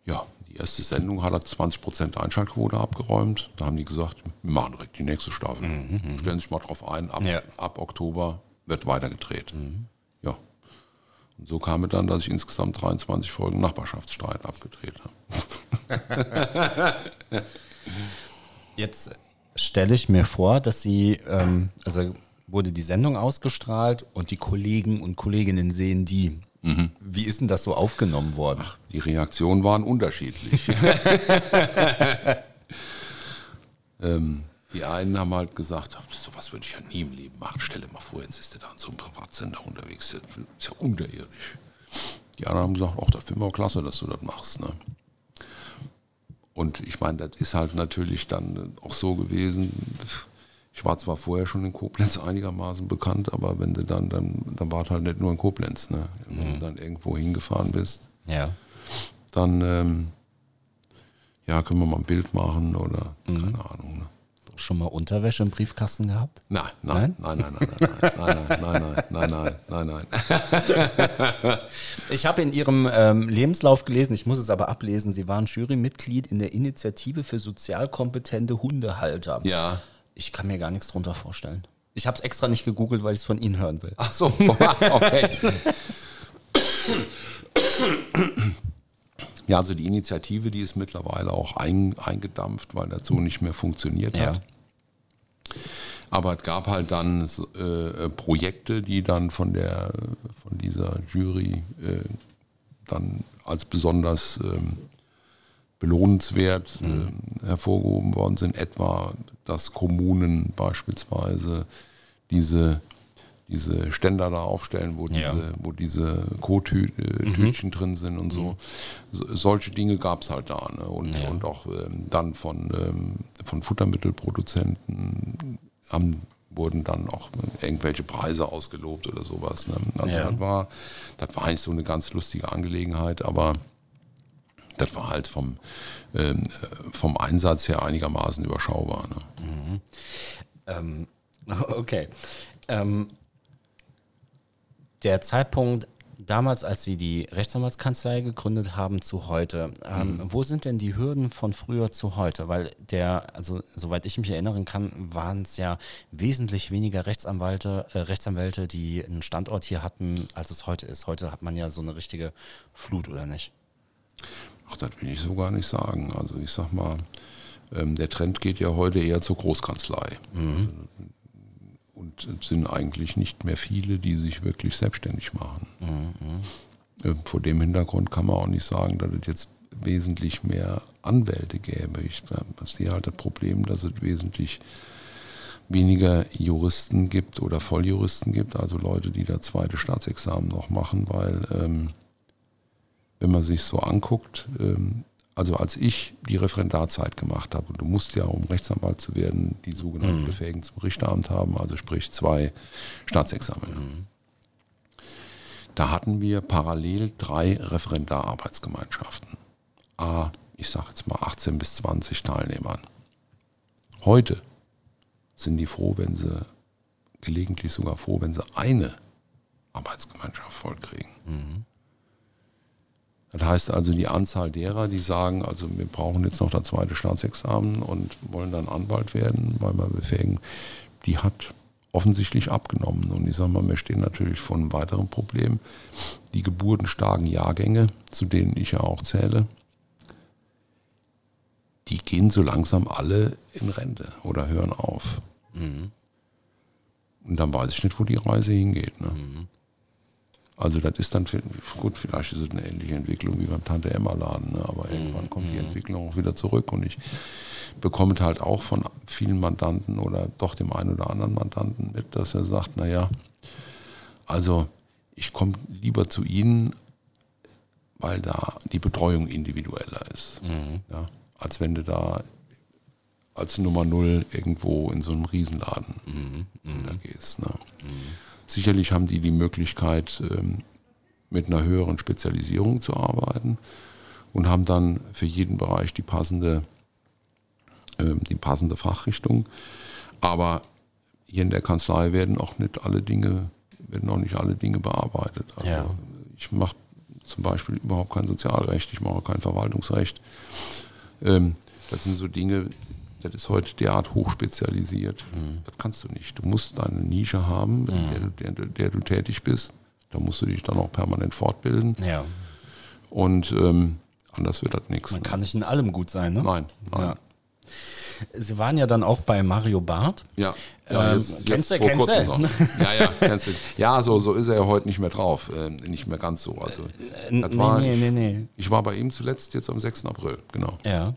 ja, die erste Sendung hat er 20% Einschaltquote abgeräumt. Da haben die gesagt, wir machen direkt die nächste Staffel. Mhm, mhm. Stellen sich mal drauf ein, ab, ja. ab Oktober wird weitergedreht. Mhm. Ja. Und so kam es dann, dass ich insgesamt 23 Folgen Nachbarschaftsstreit abgedreht habe. *laughs* Jetzt stelle ich mir vor, dass sie, ähm, also wurde die Sendung ausgestrahlt und die Kollegen und Kolleginnen sehen die. Mhm. Wie ist denn das so aufgenommen worden? Ach, die Reaktionen waren unterschiedlich. *laughs* ähm, die einen haben halt gesagt, sowas würde ich ja nie im Leben machen. Stell dir mal vor, jetzt ist der da an so einem Privatsender unterwegs. Das ist ja unterirdisch. Die anderen haben gesagt, ach, das finde ich auch klasse, dass du das machst. Ne? Und ich meine, das ist halt natürlich dann auch so gewesen. Ich war zwar vorher schon in Koblenz einigermaßen bekannt, aber wenn du dann, dann, dann war es halt nicht nur in Koblenz. Ne? Wenn mhm. du dann irgendwo hingefahren bist, ja. dann ähm, ja, können wir mal ein Bild machen oder mhm. keine Ahnung. Ne? Schon mal Unterwäsche im Briefkasten gehabt? Nein, nein, nein, nein, nein, nein, nein, nein, nein, nein, nein, nein. Ich habe in Ihrem ähm, Lebenslauf gelesen, ich muss es aber ablesen, Sie waren Jurymitglied in der Initiative für sozialkompetente Hundehalter. Ja. Ich kann mir gar nichts drunter vorstellen. Ich habe es extra nicht gegoogelt, weil ich es von Ihnen hören will. Ach so, okay. Ja, also die Initiative, die ist mittlerweile auch ein, eingedampft, weil das so nicht mehr funktioniert ja. hat. Aber es gab halt dann äh, Projekte, die dann von der von dieser Jury äh, dann als besonders ähm, belohnenswert mhm. äh, hervorgehoben worden sind, etwa dass Kommunen beispielsweise diese diese Ständer da aufstellen, wo ja. diese, wo diese Co-Tütchen mhm. drin sind und so. Mhm. so solche Dinge gab es halt da. Ne? Und, ja. und auch ähm, dann von, ähm, von Futtermittelproduzenten haben, wurden dann auch irgendwelche Preise ausgelobt oder sowas. Ne? Also ja. das, war, das war eigentlich so eine ganz lustige Angelegenheit, aber das war halt vom, ähm, vom Einsatz her einigermaßen überschaubar. Ne? Mhm. Ähm, *laughs* okay. Ähm, der Zeitpunkt damals, als Sie die Rechtsanwaltskanzlei gegründet haben, zu heute. Ähm, mhm. Wo sind denn die Hürden von früher zu heute? Weil der, also soweit ich mich erinnern kann, waren es ja wesentlich weniger Rechtsanwälte, äh, Rechtsanwälte, die einen Standort hier hatten, als es heute ist. Heute hat man ja so eine richtige Flut, oder nicht? Ach, das will ich so gar nicht sagen. Also ich sag mal, ähm, der Trend geht ja heute eher zur Großkanzlei. Mhm. Also, und es sind eigentlich nicht mehr viele, die sich wirklich selbstständig machen. Mhm. Vor dem Hintergrund kann man auch nicht sagen, dass es jetzt wesentlich mehr Anwälte gäbe. Ich sehe halt das Problem, dass es wesentlich weniger Juristen gibt oder Volljuristen gibt, also Leute, die das zweite Staatsexamen noch machen, weil ähm, wenn man sich so anguckt, ähm, also als ich die Referendarzeit gemacht habe, und du musst ja, um Rechtsanwalt zu werden, die sogenannten mhm. Befähigung zum Richteramt haben, also sprich zwei Staatsexamen. Mhm. Da hatten wir parallel drei Referendararbeitsgemeinschaften. A, ich sage jetzt mal 18 bis 20 Teilnehmern. Heute sind die froh, wenn sie, gelegentlich sogar froh, wenn sie eine Arbeitsgemeinschaft vollkriegen. Mhm. Das heißt also, die Anzahl derer, die sagen, also wir brauchen jetzt noch das zweite Staatsexamen und wollen dann Anwalt werden, weil wir befähigen, die hat offensichtlich abgenommen. Und ich sage mal, wir stehen natürlich vor einem weiteren Problem. Die geburtenstarken Jahrgänge, zu denen ich ja auch zähle, die gehen so langsam alle in Rente oder hören auf. Mhm. Und dann weiß ich nicht, wo die Reise hingeht. Ne? Mhm. Also das ist dann, gut, vielleicht ist es eine ähnliche Entwicklung wie beim Tante-Emma-Laden, ne? aber irgendwann kommt die mhm. Entwicklung auch wieder zurück und ich bekomme halt auch von vielen Mandanten oder doch dem einen oder anderen Mandanten mit, dass er sagt, naja, also ich komme lieber zu Ihnen, weil da die Betreuung individueller ist, mhm. ja, als wenn du da als Nummer Null irgendwo in so einem Riesenladen mhm. mhm. gehst. Ne? Mhm. Sicherlich haben die die Möglichkeit, ähm, mit einer höheren Spezialisierung zu arbeiten und haben dann für jeden Bereich die passende, ähm, die passende Fachrichtung. Aber hier in der Kanzlei werden auch nicht alle Dinge, werden auch nicht alle Dinge bearbeitet. Also ja. ich mache zum Beispiel überhaupt kein Sozialrecht, ich mache kein Verwaltungsrecht. Ähm, das sind so Dinge, das ist heute derart hochspezialisiert. Mhm. Das kannst du nicht. Du musst deine Nische haben, mhm. in der, der, der, du tätig bist. Da musst du dich dann auch permanent fortbilden. Ja. Und ähm, anders wird das nichts. Man ne? kann nicht in allem gut sein, ne? Nein, nein. Ja. Sie waren ja dann auch bei Mario Barth. Ja, ja Ähm, jetzt, kennst jetzt du, kennst du? *laughs* Ja, ja, kennst du. Ja, so, so ist er ja heute nicht mehr drauf. Äh, nicht mehr ganz so. Also, das nee, war, nee, nee, nee. ich war bei ihm zuletzt jetzt am 6. April, genau. Ja.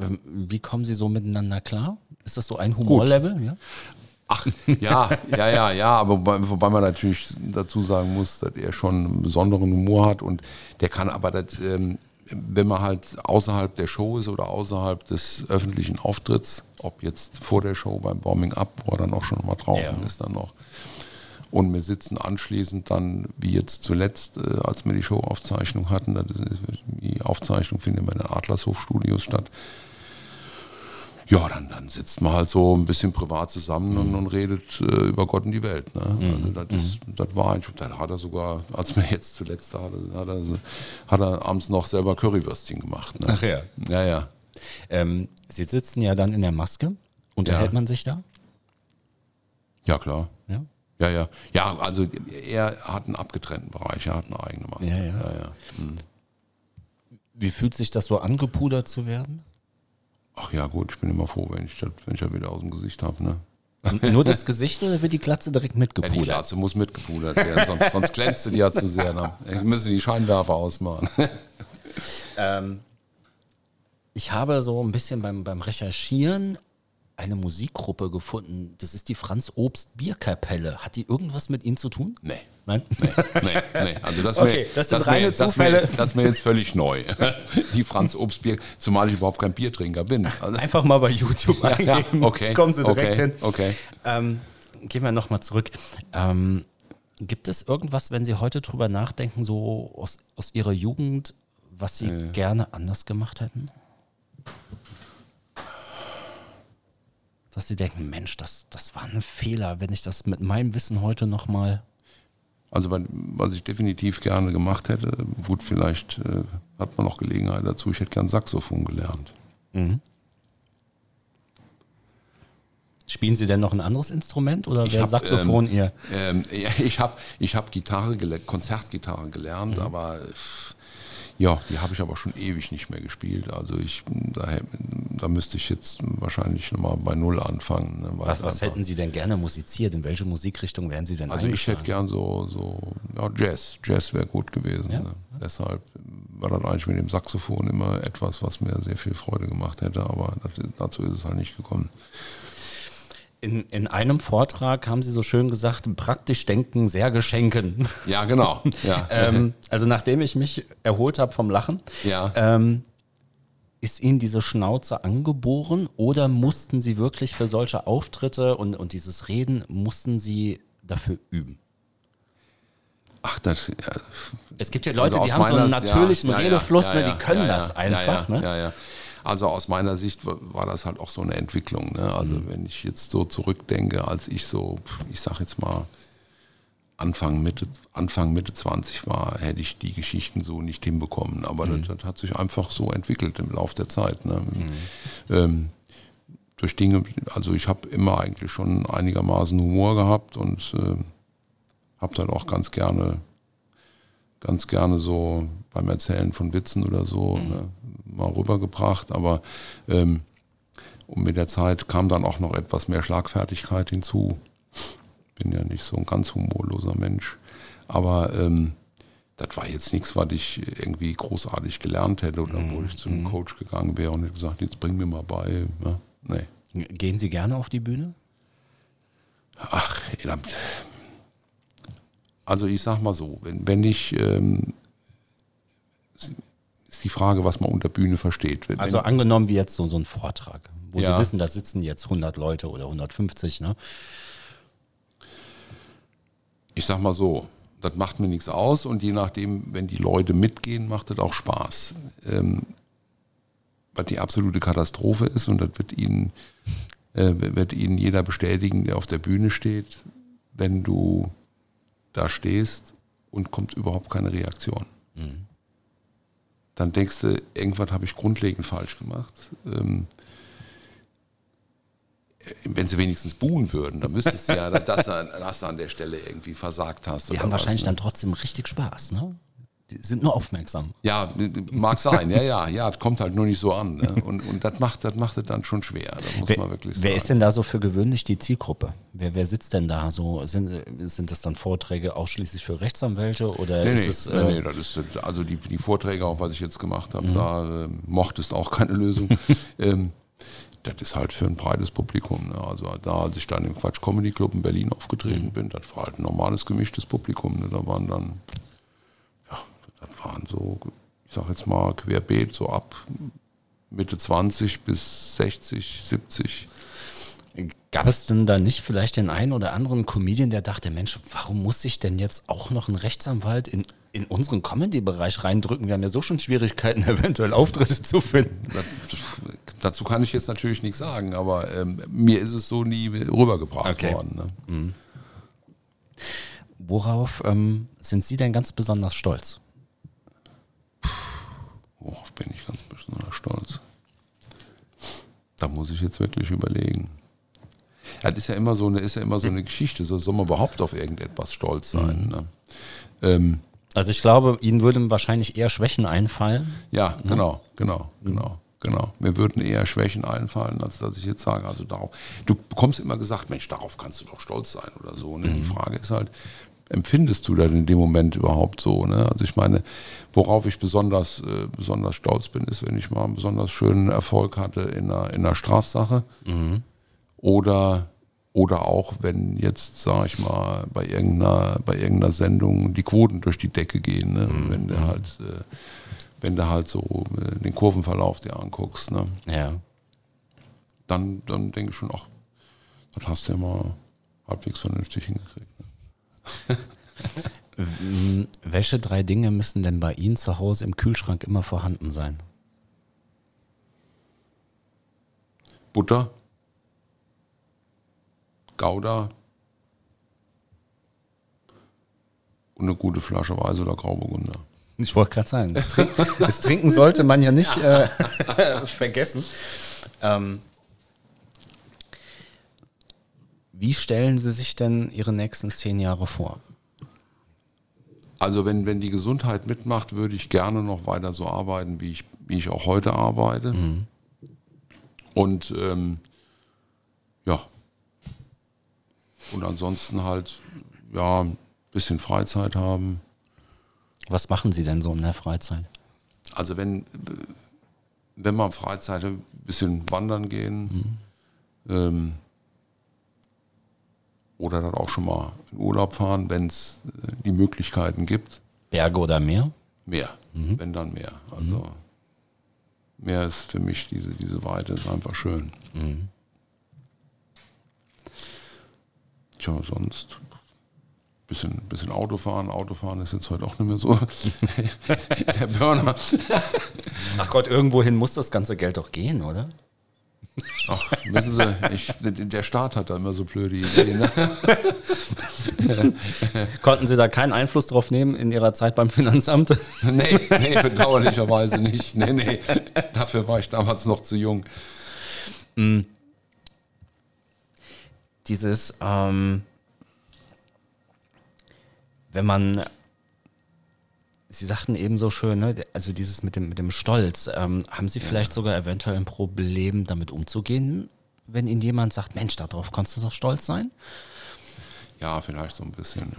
Ähm, Wie kommen Sie so miteinander klar? Ist das so ein Humorlevel? Ja? Ach, ja, ja, ja, ja, aber wobei, wobei man natürlich dazu sagen muss, dass er schon einen besonderen Humor hat und der kann aber das, ähm, wenn man halt außerhalb der Show ist oder außerhalb des öffentlichen Auftritts, ob jetzt vor der Show beim Warming Up, wo er dann auch schon mal draußen Ja. ist, dann noch. Und wir sitzen anschließend dann, wie jetzt zuletzt, äh, als wir die Showaufzeichnung hatten, ist, die Aufzeichnung findet bei den Adlershof-Studios statt. Ja, dann, dann sitzt man halt so ein bisschen privat zusammen und, und redet äh, über Gott und die Welt. Ne? Also das, ist, das war eigentlich, dann hat er sogar, als wir jetzt zuletzt da hatten, hat er, hat er abends noch selber Currywürstchen gemacht. Ne? Ach ja. Ja, ja. Ähm, Sie sitzen ja dann in der Maske. Unterhält Ja. man sich da? Ja, klar. Ja. Ja, ja. Ja, also er hat einen abgetrennten Bereich, er hat eine eigene Maske. Ja, ja. ja, ja. Wie fühlt sich das so angepudert zu werden? Ach ja, gut, ich bin immer froh, wenn ich das, wenn ich das wieder aus dem Gesicht habe. Ne? Nur das Gesicht oder wird die Glatze direkt Ja, die mitgepudert? Glatze muss mitgepudert werden, sonst, sonst glänzt die ja zu sehr. Ne? Ich müsste die Scheinwerfer ausmachen. Ähm, ich habe so ein bisschen beim, beim Recherchieren eine Musikgruppe gefunden. Das ist die Franz Obst Bierkapelle. Hat die irgendwas mit Ihnen zu tun? Nee. Nein? Nee, nee, also das, Okay, mir, das sind mir- das, mir, das mir jetzt völlig neu. *laughs* Die Franz Obst Bier, zumal ich überhaupt kein Biertrinker bin. Also, Einfach mal bei YouTube *laughs* ja, eingeben. okay, Kommen Sie direkt okay, hin. Okay. Ähm, gehen wir nochmal zurück. Ähm, gibt es irgendwas, wenn Sie heute drüber nachdenken, so aus, aus Ihrer Jugend, was Sie gerne anders gemacht hätten? Dass Sie denken, Mensch, das, das war ein Fehler, wenn ich das mit meinem Wissen heute nochmal. Also was ich definitiv gerne gemacht hätte, gut, vielleicht äh, hat man noch Gelegenheit dazu, ich hätte gern Saxophon gelernt. Spielen Sie denn noch ein anderes Instrument oder wäre Saxophon ähm, Ihr? Ähm, ja, ich habe ich hab Gitarre, Konzertgitarre gelernt, Mhm. aber äh, ja, die habe ich aber schon ewig nicht mehr gespielt. Also ich, da, da müsste ich jetzt wahrscheinlich nochmal bei Null anfangen. ne, Was, was hätten Sie denn gerne musiziert? In welche Musikrichtung wären Sie denn Also ich hätte gern so, so ja, Jazz. Jazz wäre gut gewesen. Ja. Ne? Deshalb war das eigentlich mit dem Saxophon immer etwas, was mir sehr viel Freude gemacht hätte, aber das, dazu ist es halt nicht gekommen. In, in einem Vortrag haben Sie so schön gesagt, praktisch denken, sehr geschenken. Ja, genau. *laughs* Ja. ähm, also nachdem ich mich erholt habe vom Lachen, ja. ähm, ist Ihnen diese Schnauze angeboren oder mussten Sie wirklich für solche Auftritte und, und dieses Reden, mussten Sie dafür üben? Ach, das, ja, Es gibt ja Leute, Also die haben so einen natürlichen Redefluss, ne, die können das einfach. Ja, ja, ne? Also aus meiner Sicht war, das halt auch so eine Entwicklung. Ne? Also Mhm. wenn ich jetzt so zurückdenke, als ich so, ich sag jetzt mal, Anfang Mitte, Anfang Mitte 20 war, hätte ich die Geschichten so nicht hinbekommen. Aber Mhm. das, das hat sich einfach so entwickelt im Laufe der Zeit. Ne? Ähm, durch Dinge, also ich habe immer eigentlich schon einigermaßen Humor gehabt und äh, habe dann auch ganz gerne ganz gerne so beim Erzählen von Witzen oder so ne, mal rübergebracht. Aber ähm, und mit der Zeit kam dann auch noch etwas mehr Schlagfertigkeit hinzu. Bin ja nicht so ein ganz humorloser Mensch. Aber ähm, das war jetzt nichts, was ich irgendwie großartig gelernt hätte oder wo ich zu einem Coach gegangen wäre und hätte gesagt, jetzt bring mir mal bei. Ne? Nee. Gehen Sie gerne auf die Bühne? Ach, ja, also ich sag mal so, wenn, wenn ich, ähm, ist die Frage, was man unter Bühne versteht. Wenn, Also angenommen wie jetzt so, so ein Vortrag, wo Ja. Sie wissen, da sitzen jetzt 100 Leute oder 150, ne? ich sag mal so, das macht mir nichts aus und je nachdem, wenn die Leute mitgehen, macht das auch Spaß. Ähm, was die absolute Katastrophe ist und das wird Ihnen, äh, wird Ihnen jeder bestätigen, der auf der Bühne steht, wenn du da stehst und kommt überhaupt keine Reaktion. Dann denkst du, irgendwas habe ich grundlegend falsch gemacht. Ähm, wenn sie wenigstens buhen würden, dann müsstest du ja, dass, du- dass du an der Stelle irgendwie versagt hast. Die haben was, wahrscheinlich ne? dann trotzdem richtig Spaß, ne? Die sind nur aufmerksam. Ja, mag sein, ja, ja, ja, das kommt halt nur nicht so an. Ne? Und, und das macht das macht es dann schon schwer, das muss Wer, man wirklich sagen. wer ist denn da so für gewöhnlich die Zielgruppe? Wer, wer sitzt denn da so? Sind, sind das dann Vorträge ausschließlich für Rechtsanwälte oder Nee, ist nee, es. nee, äh, nee, das ist, also die, die Vorträge, auch was ich jetzt gemacht habe, da äh, mochte es auch keine Lösung. *laughs* ähm, das ist halt für ein breites Publikum. Ne? Also da, als ich dann im Quatsch Comedy Club in Berlin aufgetreten bin, das war halt ein normales gemischtes Publikum. Ne? Da waren dann, waren so, ich sag jetzt mal querbeet, so ab Mitte 20 bis 60, 70. Gab es denn da nicht vielleicht den einen oder anderen Comedian, der dachte, Mensch, warum muss ich denn jetzt auch noch einen Rechtsanwalt in, in unseren Comedy-Bereich reindrücken? Wir haben ja so schon Schwierigkeiten, *laughs* eventuell Auftritte zu finden. Das, dazu kann ich jetzt natürlich nichts sagen, aber ähm, mir ist es so nie rübergebracht Okay. worden. Ne? Worauf ähm, sind Sie denn ganz besonders stolz? Worauf bin ich ganz besonders stolz? Da muss ich jetzt wirklich überlegen. Ja, das ist ja immer so eine, ist ja immer so eine Geschichte. So soll man überhaupt auf irgendetwas stolz sein. Ne? Ähm, Also ich glaube, Ihnen würden wahrscheinlich eher Schwächen einfallen. ja, genau, genau, genau, genau. Mir würden eher Schwächen einfallen, als dass ich jetzt sage, also darauf. Du bekommst immer gesagt, Mensch, darauf kannst du doch stolz sein oder so. Ne? Die Frage ist halt, empfindest du das in dem Moment überhaupt so? Ne? Also ich meine, worauf ich besonders, äh, besonders stolz bin, ist, wenn ich mal einen besonders schönen Erfolg hatte in einer, in einer Strafsache. Oder, oder auch, wenn jetzt, sag ich mal, bei irgendeiner, bei irgendeiner Sendung die Quoten durch die Decke gehen, ne? wenn du halt, äh, wenn du halt so äh, den Kurvenverlauf dir anguckst, ne? Ja. dann, dann denke ich schon, ach, das hast du ja mal halbwegs vernünftig hingekriegt. Ne? *laughs* Welche drei Dinge müssen denn bei Ihnen zu Hause im Kühlschrank immer vorhanden sein? Butter, Gouda und eine gute Flasche Weiß oder Grauburgunder. Ich wollte gerade sagen, das, Trink, das Trinken sollte man ja nicht äh, *laughs* vergessen. Ähm, wie stellen Sie sich denn Ihre nächsten zehn Jahre vor? Also wenn, wenn die Gesundheit mitmacht, würde ich gerne noch weiter so arbeiten, wie ich, wie ich auch heute arbeite. Und ähm, ja. Und ansonsten halt, ja, ein bisschen Freizeit haben. Was machen Sie denn so in der Freizeit? Also wenn, wenn man Freizeit ein bisschen wandern gehen. Ähm, oder dann auch schon mal in Urlaub fahren, wenn es die Möglichkeiten gibt. Berge oder Meer? Mehr, wenn dann mehr. Also mehr ist für mich diese, diese Weite ist einfach schön. Tja, sonst bisschen, bisschen Autofahren. Autofahren ist jetzt heute auch nicht mehr so *laughs* *laughs* der Burner. Ach Gott, irgendwohin muss das ganze Geld doch gehen, oder? Ach, wissen Sie, ich, der Staat hat da immer so blöde Ideen. Ne? *laughs* Konnten Sie da keinen Einfluss drauf nehmen in Ihrer Zeit beim Finanzamt? *laughs* Nee, nee, bedauerlicherweise nicht. Nee, nee, dafür war ich damals noch zu jung. Dieses, ähm, wenn man, Sie sagten eben so schön, ne, also dieses mit dem, mit dem Stolz, ähm, haben Sie vielleicht sogar eventuell ein Problem, damit umzugehen, wenn Ihnen jemand sagt, Mensch, darauf kannst du doch stolz sein? Ja, vielleicht so ein bisschen.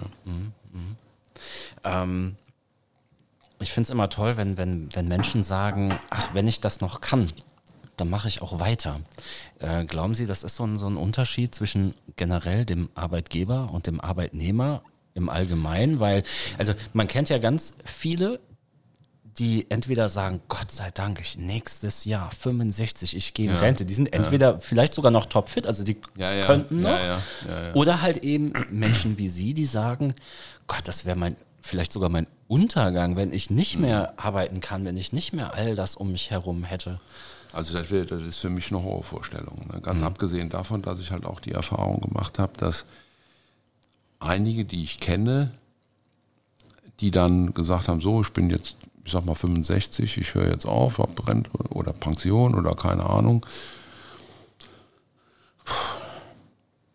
Ja. Ähm, ich finde es immer toll, wenn, wenn, wenn Menschen sagen, ach, wenn ich das noch kann, dann mache ich auch weiter. Äh, glauben Sie, das ist so ein, so ein Unterschied zwischen generell dem Arbeitgeber und dem Arbeitnehmer im Allgemeinen? Weil, also man kennt ja ganz viele, die entweder sagen, Gott sei Dank, ich nächstes Jahr 65, ich gehe in Ja. Rente. Die sind entweder vielleicht sogar noch topfit, also die Ja, ja. könnten noch. Ja, ja, ja, ja. Oder halt eben Menschen wie Sie, die sagen, Gott, das wäre mein, vielleicht sogar mein Untergang, wenn ich nicht Mhm. mehr arbeiten kann, wenn ich nicht mehr all das um mich herum hätte. Also das, wär, das ist für mich eine hohe Vorstellung. Ne? Ganz abgesehen davon, dass ich halt auch die Erfahrung gemacht habe, dass einige, die ich kenne, die dann gesagt haben, so, ich bin jetzt, ich sag mal 65, ich höre jetzt auf, hab Rente oder Pension oder keine Ahnung.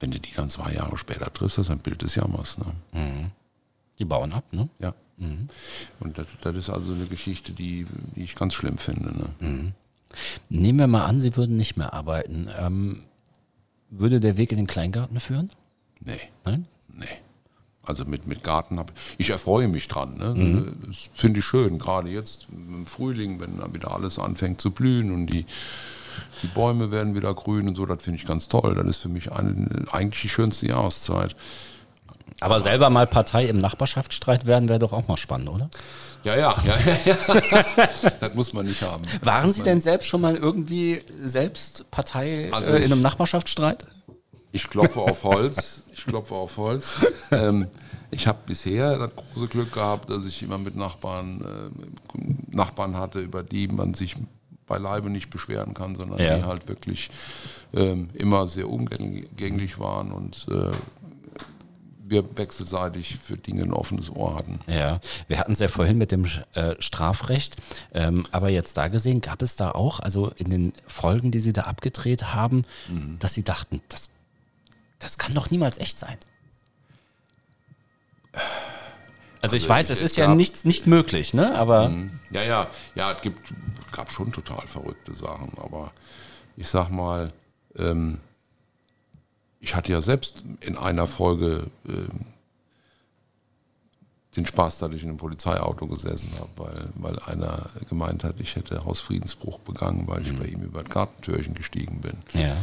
Wenn du die dann zwei Jahre später triffst, das ist ein Bild des Jammers. Ne? Die bauen ab, ne? Ja, Mhm. Und das, das, ist also eine Geschichte, die, die ich ganz schlimm finde. Ne? Mhm. Nehmen wir mal an, Sie würden nicht mehr arbeiten. Ähm, würde der Weg in den Kleingarten führen? Nee. Nein? Nee. Also mit, mit Garten habe ich erfreue mich dran. Ne? Mhm. Das finde ich schön, gerade jetzt im Frühling, wenn dann wieder alles anfängt zu blühen und die, die Bäume werden wieder grün und so, das finde ich ganz toll. Das ist für mich eine, eigentlich die schönste Jahreszeit. Aber selber mal Partei im Nachbarschaftsstreit werden, wäre doch auch mal spannend, oder? Ja, ja, ja, ja, ja. *laughs* das muss man nicht haben. Waren Sie denn selbst schon mal irgendwie selbst Partei also äh, in einem Nachbarschaftsstreit? Ich klopfe auf Holz. Ich klopfe auf Holz. Ähm, ich habe bisher das große Glück gehabt, dass ich immer mit Nachbarn, äh, Nachbarn hatte, über die man sich beileibe nicht beschweren kann, sondern ja. die halt wirklich ähm, immer sehr umgänglich waren und äh, wir wechselseitig für Dinge ein offenes Ohr hatten. Ja, wir hatten es ja vorhin mit dem äh, Strafrecht, ähm, aber jetzt da gesehen, gab es da auch, also in den Folgen, die Sie da abgedreht haben, mhm. dass Sie dachten, das, das kann doch niemals echt sein. Also, also ich weiß, es ist ja nichts nicht möglich, ne? Aber mhm. ja, ja, ja, es gibt, gab schon total verrückte Sachen, aber ich sag mal, ähm, ich hatte ja selbst in einer Folge äh, den Spaß, dass ich in einem Polizeiauto gesessen habe, weil, weil einer gemeint hat, ich hätte Hausfriedensbruch begangen, weil ich mhm. bei ihm über das Gartentürchen gestiegen bin. Ja.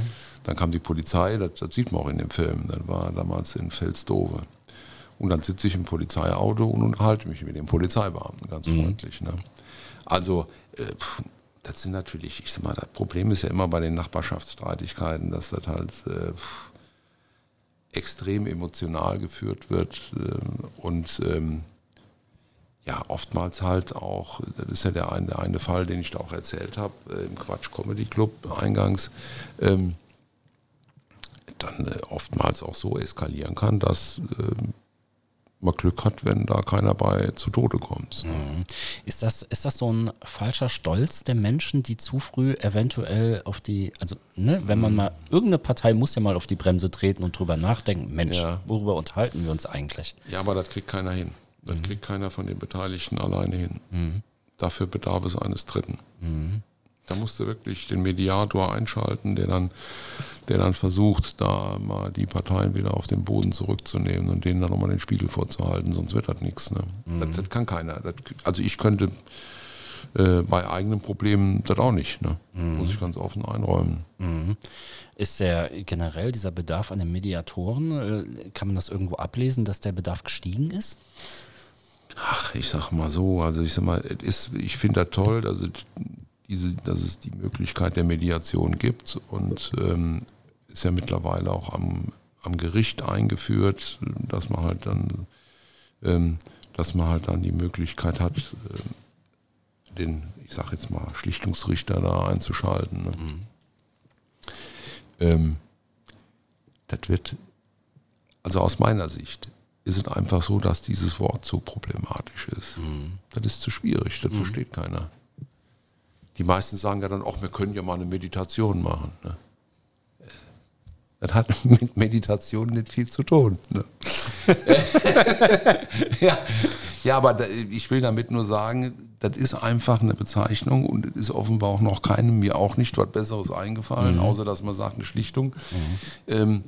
Dann kam die Polizei, das, das, sieht man auch in dem Film, das war damals in Felsdove. Und dann sitze ich im Polizeiauto und unterhalte mich mit dem Polizeibeamten, ganz mhm. freundlich. Ne? Also, äh, das sind natürlich, ich sag mal, das Problem ist ja immer bei den Nachbarschaftsstreitigkeiten, dass das halt äh, extrem emotional geführt wird ähm, und ähm, ja, oftmals halt auch, das ist ja der eine, der eine Fall, den ich da auch erzählt habe, äh, im Quatsch Comedy Club eingangs, ähm, dann äh, oftmals auch so eskalieren kann, dass ähm, man Glück hat, wenn da keiner bei zu Tode kommt. Mhm. Ist, das, ist das so ein falscher Stolz der Menschen, die zu früh eventuell auf die, also ne, wenn man mhm. mal, irgendeine Partei muss ja mal auf die Bremse treten und drüber nachdenken, Mensch, ja. worüber unterhalten wir uns eigentlich? Ja, aber das kriegt keiner hin. Das mhm. kriegt keiner von den Beteiligten alleine hin. Mhm. Dafür bedarf es eines Dritten. Mhm. Da musst du wirklich den Mediator einschalten, der dann, der dann versucht, da mal die Parteien wieder auf den Boden zurückzunehmen und denen dann nochmal den Spiegel vorzuhalten, sonst wird das nichts. Ne? Mhm. Das, das, kann keiner. Das, also ich könnte äh, bei eigenen Problemen das auch nicht. Ne? Mhm. Muss ich ganz offen einräumen. Mhm. Ist der generell dieser Bedarf an den Mediatoren, äh, kann man das irgendwo ablesen, dass der Bedarf gestiegen ist? Ach, ich sag mal so, also ich sag mal, ist, ich finde das toll, also diese, dass es die Möglichkeit der Mediation gibt und ähm, ist ja mittlerweile auch am, am Gericht eingeführt, dass man halt dann, ähm, dass man halt dann die Möglichkeit hat, äh, den, ich sag jetzt mal, Schlichtungsrichter da einzuschalten. Ne? Mhm. Ähm, das wird, also aus meiner Sicht, ist es einfach so, dass dieses Wort so problematisch ist. Mhm. Das ist zu schwierig, das mhm. versteht keiner die meisten sagen ja dann auch, wir können ja mal eine Meditation machen. Ne? Das hat *laughs* mit Meditation nicht viel zu tun. Ne? *laughs* ja. ja, aber da, ich will damit nur sagen, das ist einfach eine Bezeichnung und es ist offenbar auch noch keinem, mir auch nicht was Besseres eingefallen, mhm. außer dass man sagt, eine Schlichtung. Mhm. Ähm,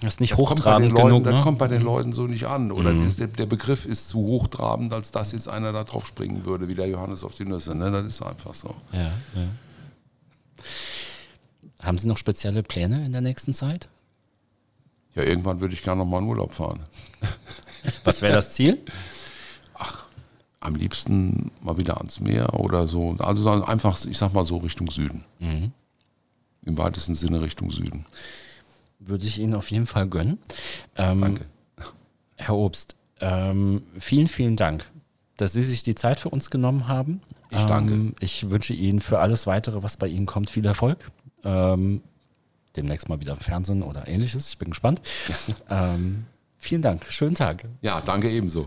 das ist nicht hochtrabend Leuten, genug. Das ne? kommt bei den Leuten so nicht an. Oder mhm. der, der, Begriff ist zu hochtrabend, als dass jetzt einer da drauf springen würde, wie der Johannes auf die Nüsse. Ne? Das ist einfach so. Ja, ja. Haben Sie noch spezielle Pläne in der nächsten Zeit? Ja, irgendwann würde ich gerne nochmal in Urlaub fahren. *laughs* Was wäre das Ziel? Ach, am liebsten mal wieder ans Meer oder so. Also einfach, ich sag mal so Richtung Süden. Mhm. Im weitesten Sinne Richtung Süden würde ich Ihnen auf jeden Fall gönnen. Ähm, Danke. Herr Obst, ähm, vielen, vielen Dank, dass Sie sich die Zeit für uns genommen haben. Ich danke. Ähm, ich wünsche Ihnen für alles weitere, was bei Ihnen kommt, viel Erfolg. Ähm, demnächst mal wieder im Fernsehen oder ähnliches. Ich bin gespannt. Ähm, vielen Dank. Schönen Tag. Ja, danke ebenso.